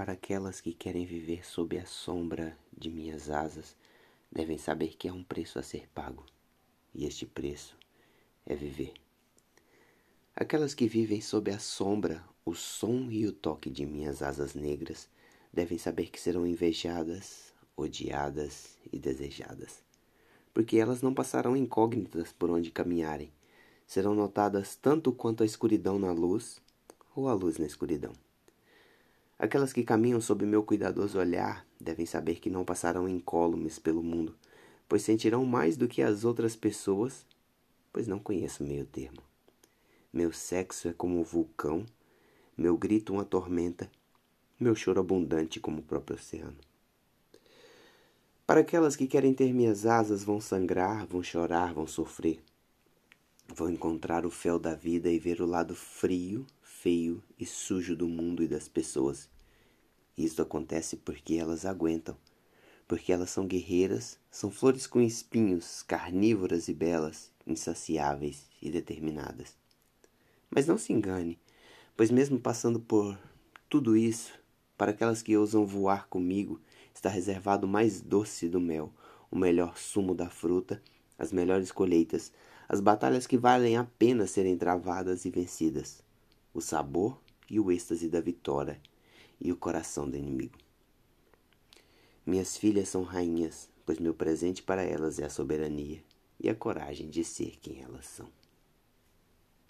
Para aquelas que querem viver sob a sombra de minhas asas, devem saber que há um preço a ser pago, e este preço é viver. Aquelas que vivem sob a sombra, o som e o toque de minhas asas negras, devem saber que serão invejadas, odiadas e desejadas, porque elas não passarão incógnitas por onde caminharem, serão notadas tanto quanto a escuridão na luz ou a luz na escuridão. Aquelas que caminham sob meu cuidadoso olhar devem saber que não passarão incólumes pelo mundo, pois sentirão mais do que as outras pessoas, pois não conheço meio termo. Meu sexo é como um vulcão, meu grito uma tormenta, meu choro abundante como o próprio oceano. Para aquelas que querem ter minhas asas, vão sangrar, vão chorar, vão sofrer. Vão encontrar o fel da vida e ver o lado frio, feio e sujo do mundo e das pessoas. Isto acontece porque elas aguentam, porque elas são guerreiras, são flores com espinhos, carnívoras e belas, insaciáveis e determinadas. Mas não se engane, pois mesmo passando por tudo isso, para aquelas que ousam voar comigo, está reservado o mais doce do mel, o melhor sumo da fruta, as melhores colheitas, as batalhas que valem a pena serem travadas e vencidas o sabor e o êxtase da vitória e o coração do inimigo. Minhas filhas são rainhas, pois meu presente para elas é a soberania e a coragem de ser quem elas são.